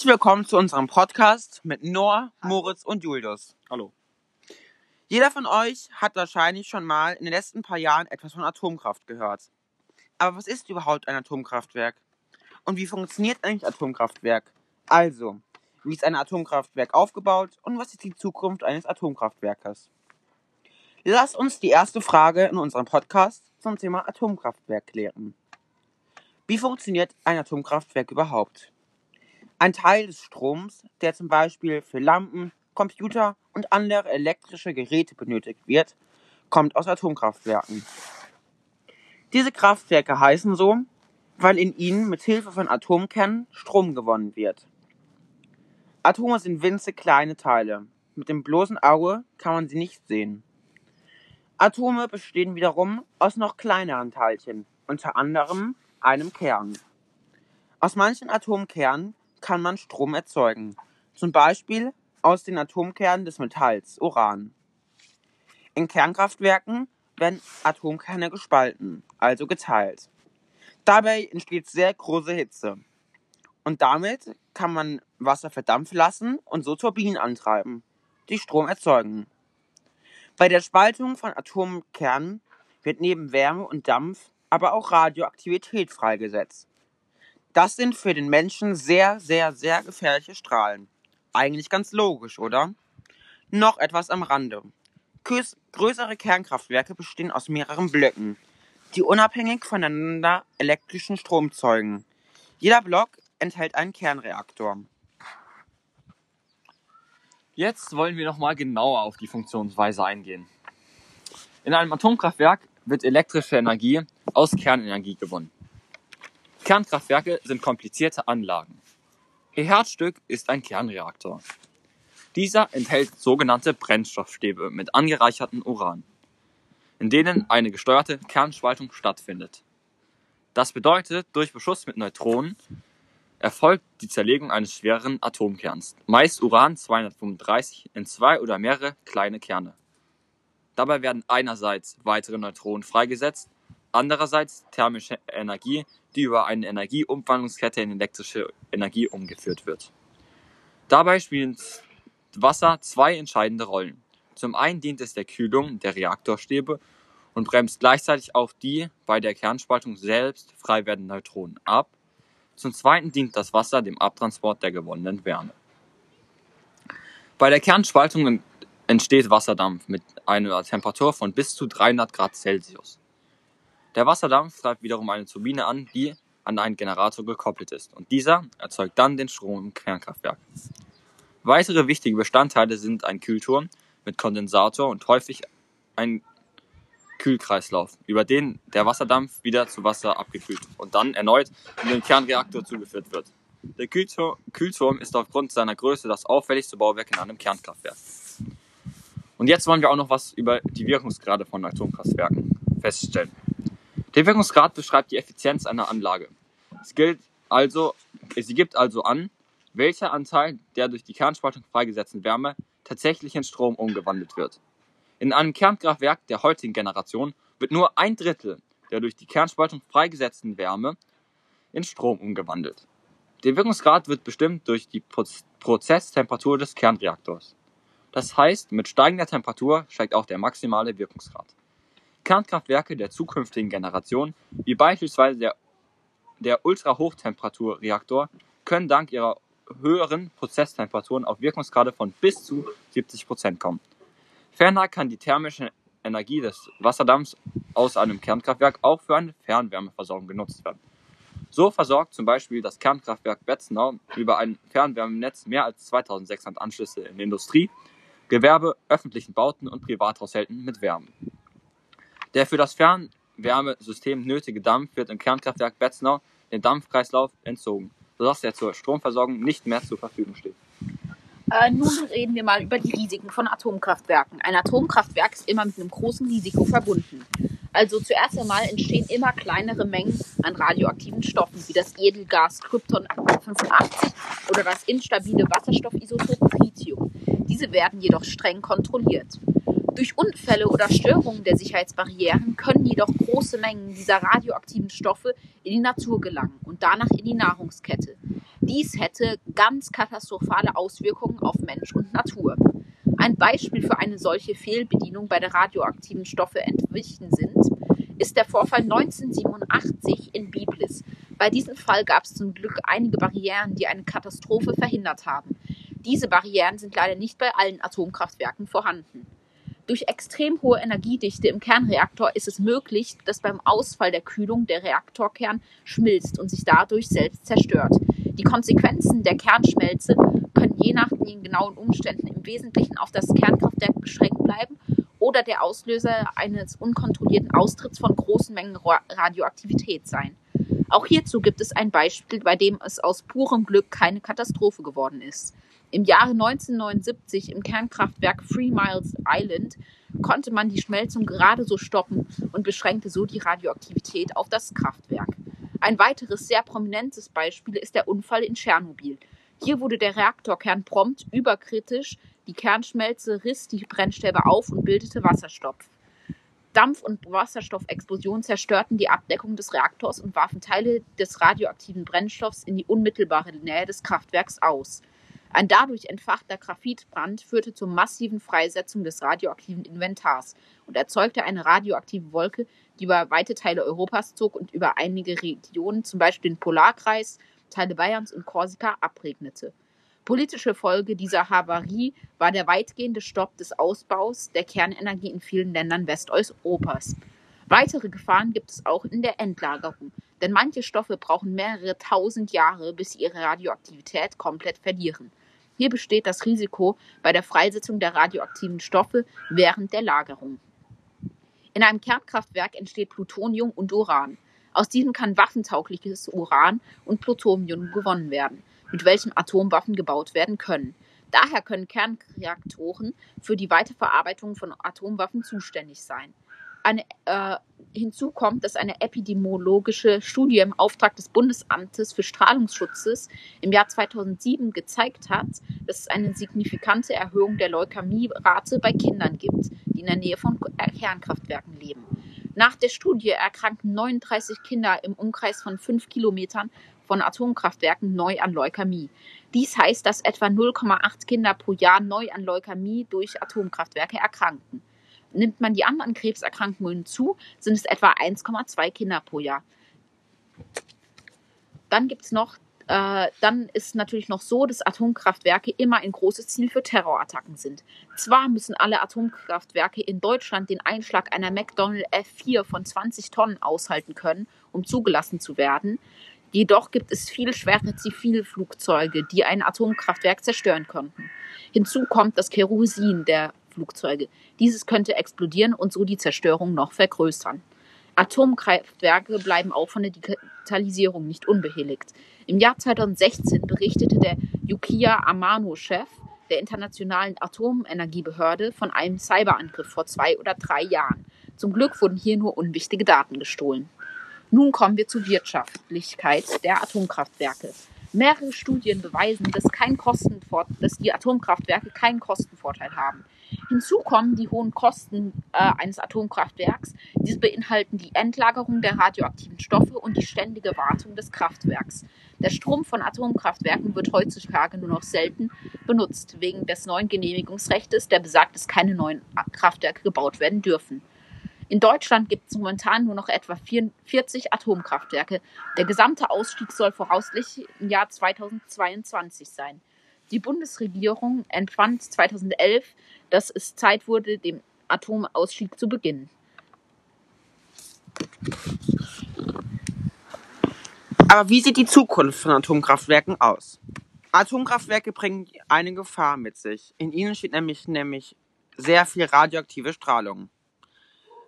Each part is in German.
Herzlich willkommen zu unserem Podcast mit Noah, Moritz und Julius. Hallo. Jeder von euch hat wahrscheinlich schon mal in den letzten paar Jahren etwas von Atomkraft gehört. Aber was ist überhaupt ein Atomkraftwerk? Und wie funktioniert eigentlich ein Atomkraftwerk? Also, wie ist ein Atomkraftwerk aufgebaut und was ist die Zukunft eines Atomkraftwerkes? Lass uns die erste Frage in unserem Podcast zum Thema Atomkraftwerk klären. Wie funktioniert ein Atomkraftwerk überhaupt? Ein Teil des Stroms, der zum Beispiel für Lampen, Computer und andere elektrische Geräte benötigt wird, kommt aus Atomkraftwerken. Diese Kraftwerke heißen so, weil in ihnen mit Hilfe von Atomkernen Strom gewonnen wird. Atome sind winzig kleine Teile. Mit dem bloßen Auge kann man sie nicht sehen. Atome bestehen wiederum aus noch kleineren Teilchen, unter anderem einem Kern. Aus manchen Atomkernen kann man Strom erzeugen, zum Beispiel aus den Atomkernen des Metalls Uran. In Kernkraftwerken werden Atomkerne gespalten, also geteilt. Dabei entsteht sehr große Hitze. Und damit kann man Wasser verdampfen lassen und so Turbinen antreiben, die Strom erzeugen. Bei der Spaltung von Atomkernen wird neben Wärme und Dampf aber auch Radioaktivität freigesetzt. Das sind für den Menschen sehr, sehr, sehr gefährliche Strahlen. Eigentlich ganz logisch, oder? Noch etwas am Rande. größere Kernkraftwerke bestehen aus mehreren Blöcken, die unabhängig voneinander elektrischen Strom zeugen. Jeder Block enthält einen Kernreaktor. Jetzt wollen wir nochmal genauer auf die Funktionsweise eingehen. In einem Atomkraftwerk wird elektrische Energie aus Kernenergie gewonnen. Kernkraftwerke sind komplizierte Anlagen. Ihr Herzstück ist ein Kernreaktor. Dieser enthält sogenannte Brennstoffstäbe mit angereichertem Uran, in denen eine gesteuerte Kernspaltung stattfindet. Das bedeutet, durch Beschuss mit Neutronen erfolgt die Zerlegung eines schwereren Atomkerns, meist Uran 235, in zwei oder mehrere kleine Kerne. Dabei werden einerseits weitere Neutronen freigesetzt andererseits thermische Energie, die über eine Energieumwandlungskette in elektrische Energie umgeführt wird. Dabei spielt Wasser zwei entscheidende Rollen. Zum einen dient es der Kühlung der Reaktorstäbe und bremst gleichzeitig auch die bei der Kernspaltung selbst frei werdenden Neutronen ab. Zum zweiten dient das Wasser dem Abtransport der gewonnenen Wärme. Bei der Kernspaltung entsteht Wasserdampf mit einer Temperatur von bis zu 300 Grad Celsius. Der Wasserdampf treibt wiederum eine Turbine an, die an einen Generator gekoppelt ist, und dieser erzeugt dann den Strom im Kernkraftwerk. Weitere wichtige Bestandteile sind ein Kühlturm mit Kondensator und häufig ein Kühlkreislauf, über den der Wasserdampf wieder zu Wasser abgekühlt und dann erneut in den Kernreaktor zugeführt wird. Der Kühlturm ist aufgrund seiner Größe das auffälligste Bauwerk in einem Kernkraftwerk. Und jetzt wollen wir auch noch was über die Wirkungsgrade von Atomkraftwerken feststellen. Der Wirkungsgrad beschreibt die Effizienz einer Anlage. Es gilt also, sie gibt also an, welcher Anteil der durch die Kernspaltung freigesetzten Wärme tatsächlich in Strom umgewandelt wird. In einem Kernkraftwerk der heutigen Generation wird nur ein Drittel der durch die Kernspaltung freigesetzten Wärme in Strom umgewandelt. Der Wirkungsgrad wird bestimmt durch die Prozesstemperatur des Kernreaktors. Das heißt, mit steigender Temperatur steigt auch der maximale Wirkungsgrad. Kernkraftwerke der zukünftigen Generation, wie beispielsweise der, der Ultrahochtemperaturreaktor, können dank ihrer höheren Prozesstemperaturen auf Wirkungsgrade von bis zu 70 Prozent kommen. Ferner kann die thermische Energie des Wasserdampfs aus einem Kernkraftwerk auch für eine Fernwärmeversorgung genutzt werden. So versorgt zum Beispiel das Kernkraftwerk Betznau über ein Fernwärmenetz mehr als 2600 Anschlüsse in Industrie, Gewerbe, öffentlichen Bauten und Privathaushalten mit Wärme. Der für das Fernwärmesystem nötige Dampf wird im Kernkraftwerk Betznau dem Dampfkreislauf entzogen, sodass er zur Stromversorgung nicht mehr zur Verfügung steht. Äh, nun reden wir mal über die Risiken von Atomkraftwerken. Ein Atomkraftwerk ist immer mit einem großen Risiko verbunden. Also zuerst einmal entstehen immer kleinere Mengen an radioaktiven Stoffen, wie das Edelgas Krypton 85 oder das instabile Wasserstoffisotop Tritium. Diese werden jedoch streng kontrolliert. Durch Unfälle oder Störungen der Sicherheitsbarrieren können jedoch große Mengen dieser radioaktiven Stoffe in die Natur gelangen und danach in die Nahrungskette. Dies hätte ganz katastrophale Auswirkungen auf Mensch und Natur. Ein Beispiel für eine solche Fehlbedienung bei der radioaktiven Stoffe entwichen sind, ist der Vorfall 1987 in Biblis. Bei diesem Fall gab es zum Glück einige Barrieren, die eine Katastrophe verhindert haben. Diese Barrieren sind leider nicht bei allen Atomkraftwerken vorhanden. Durch extrem hohe Energiedichte im Kernreaktor ist es möglich, dass beim Ausfall der Kühlung der Reaktorkern schmilzt und sich dadurch selbst zerstört. Die Konsequenzen der Kernschmelze können je nach den genauen Umständen im Wesentlichen auf das Kernkraftwerk beschränkt bleiben oder der Auslöser eines unkontrollierten Austritts von großen Mengen Radioaktivität sein. Auch hierzu gibt es ein Beispiel, bei dem es aus purem Glück keine Katastrophe geworden ist. Im Jahre 1979 im Kernkraftwerk Three Miles Island konnte man die Schmelzung gerade so stoppen und beschränkte so die Radioaktivität auf das Kraftwerk. Ein weiteres sehr prominentes Beispiel ist der Unfall in Tschernobyl. Hier wurde der Reaktorkern prompt überkritisch, die Kernschmelze riss die Brennstäbe auf und bildete Wasserstoff. Dampf- und Wasserstoffexplosionen zerstörten die Abdeckung des Reaktors und warfen Teile des radioaktiven Brennstoffs in die unmittelbare Nähe des Kraftwerks aus. Ein dadurch entfachter Graphitbrand führte zur massiven Freisetzung des radioaktiven Inventars und erzeugte eine radioaktive Wolke, die über weite Teile Europas zog und über einige Regionen, zum Beispiel den Polarkreis, Teile Bayerns und Korsika, abregnete. Politische Folge dieser Havarie war der weitgehende Stopp des Ausbaus der Kernenergie in vielen Ländern Westeuropas. Weitere Gefahren gibt es auch in der Endlagerung, denn manche Stoffe brauchen mehrere tausend Jahre, bis sie ihre Radioaktivität komplett verlieren. Hier besteht das Risiko bei der Freisetzung der radioaktiven Stoffe während der Lagerung. In einem Kernkraftwerk entsteht Plutonium und Uran. Aus diesem kann waffentaugliches Uran und Plutonium gewonnen werden, mit welchem Atomwaffen gebaut werden können. Daher können Kernreaktoren für die Weiterverarbeitung von Atomwaffen zuständig sein. Eine, äh, hinzu kommt, dass eine epidemiologische Studie im Auftrag des Bundesamtes für Strahlungsschutzes im Jahr 2007 gezeigt hat, dass es eine signifikante Erhöhung der Leukämierate bei Kindern gibt, die in der Nähe von Kernkraftwerken leben. Nach der Studie erkrankten 39 Kinder im Umkreis von 5 Kilometern von Atomkraftwerken neu an Leukämie. Dies heißt, dass etwa 0,8 Kinder pro Jahr neu an Leukämie durch Atomkraftwerke erkrankten. Nimmt man die anderen Krebserkrankungen zu, sind es etwa 1,2 Kinder pro Jahr. Dann gibt es noch, äh, dann ist natürlich noch so, dass Atomkraftwerke immer ein großes Ziel für Terrorattacken sind. Zwar müssen alle Atomkraftwerke in Deutschland den Einschlag einer McDonnell F4 von 20 Tonnen aushalten können, um zugelassen zu werden. Jedoch gibt es viele schwere Zivilflugzeuge, die ein Atomkraftwerk zerstören könnten. Hinzu kommt das Kerosin der Flugzeuge. Dieses könnte explodieren und so die Zerstörung noch vergrößern. Atomkraftwerke bleiben auch von der Digitalisierung nicht unbehelligt. Im Jahr 2016 berichtete der Yukiya Amano-Chef der Internationalen Atomenergiebehörde von einem Cyberangriff vor zwei oder drei Jahren. Zum Glück wurden hier nur unwichtige Daten gestohlen. Nun kommen wir zur Wirtschaftlichkeit der Atomkraftwerke. Mehrere Studien beweisen, dass, kein dass die Atomkraftwerke keinen Kostenvorteil haben. Hinzu kommen die hohen Kosten äh, eines Atomkraftwerks. Diese beinhalten die Endlagerung der radioaktiven Stoffe und die ständige Wartung des Kraftwerks. Der Strom von Atomkraftwerken wird heutzutage nur noch selten benutzt, wegen des neuen Genehmigungsrechts, der besagt, dass keine neuen Kraftwerke gebaut werden dürfen. In Deutschland gibt es momentan nur noch etwa 40 Atomkraftwerke. Der gesamte Ausstieg soll voraussichtlich im Jahr 2022 sein. Die Bundesregierung empfand 2011, dass es Zeit wurde, den Atomausstieg zu beginnen. Aber wie sieht die Zukunft von Atomkraftwerken aus? Atomkraftwerke bringen eine Gefahr mit sich. In ihnen steht nämlich, nämlich sehr viel radioaktive Strahlung.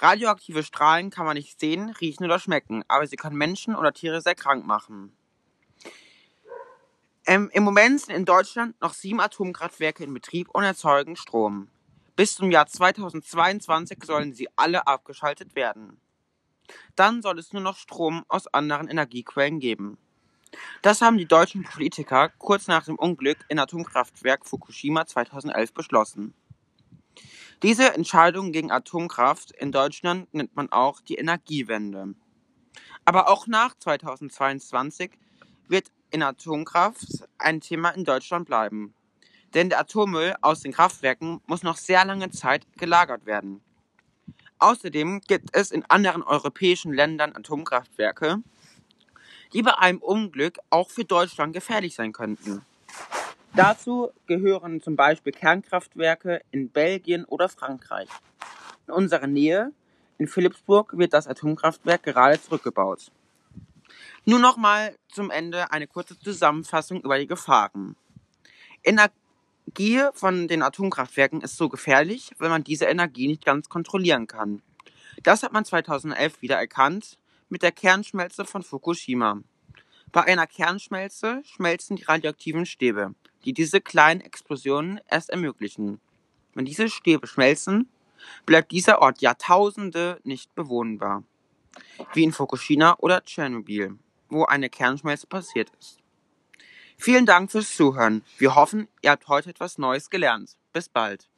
Radioaktive Strahlen kann man nicht sehen, riechen oder schmecken, aber sie können Menschen oder Tiere sehr krank machen. Ähm, Im Moment sind in Deutschland noch sieben Atomkraftwerke in Betrieb und erzeugen Strom. Bis zum Jahr 2022 sollen sie alle abgeschaltet werden. Dann soll es nur noch Strom aus anderen Energiequellen geben. Das haben die deutschen Politiker kurz nach dem Unglück in Atomkraftwerk Fukushima 2011 beschlossen. Diese Entscheidung gegen Atomkraft in Deutschland nennt man auch die Energiewende. Aber auch nach 2022 wird in Atomkraft ein Thema in Deutschland bleiben. Denn der Atommüll aus den Kraftwerken muss noch sehr lange Zeit gelagert werden. Außerdem gibt es in anderen europäischen Ländern Atomkraftwerke, die bei einem Unglück auch für Deutschland gefährlich sein könnten. Dazu gehören zum Beispiel Kernkraftwerke in Belgien oder Frankreich. In unserer Nähe, in Philipsburg, wird das Atomkraftwerk gerade zurückgebaut. Nur noch mal zum Ende eine kurze Zusammenfassung über die Gefahren. Energie von den Atomkraftwerken ist so gefährlich, wenn man diese Energie nicht ganz kontrollieren kann. Das hat man 2011 wieder erkannt mit der Kernschmelze von Fukushima. Bei einer Kernschmelze schmelzen die radioaktiven Stäbe, die diese kleinen Explosionen erst ermöglichen. Wenn diese Stäbe schmelzen, bleibt dieser Ort Jahrtausende nicht bewohnbar. Wie in Fukushima oder Tschernobyl, wo eine Kernschmelze passiert ist. Vielen Dank fürs Zuhören. Wir hoffen, ihr habt heute etwas Neues gelernt. Bis bald.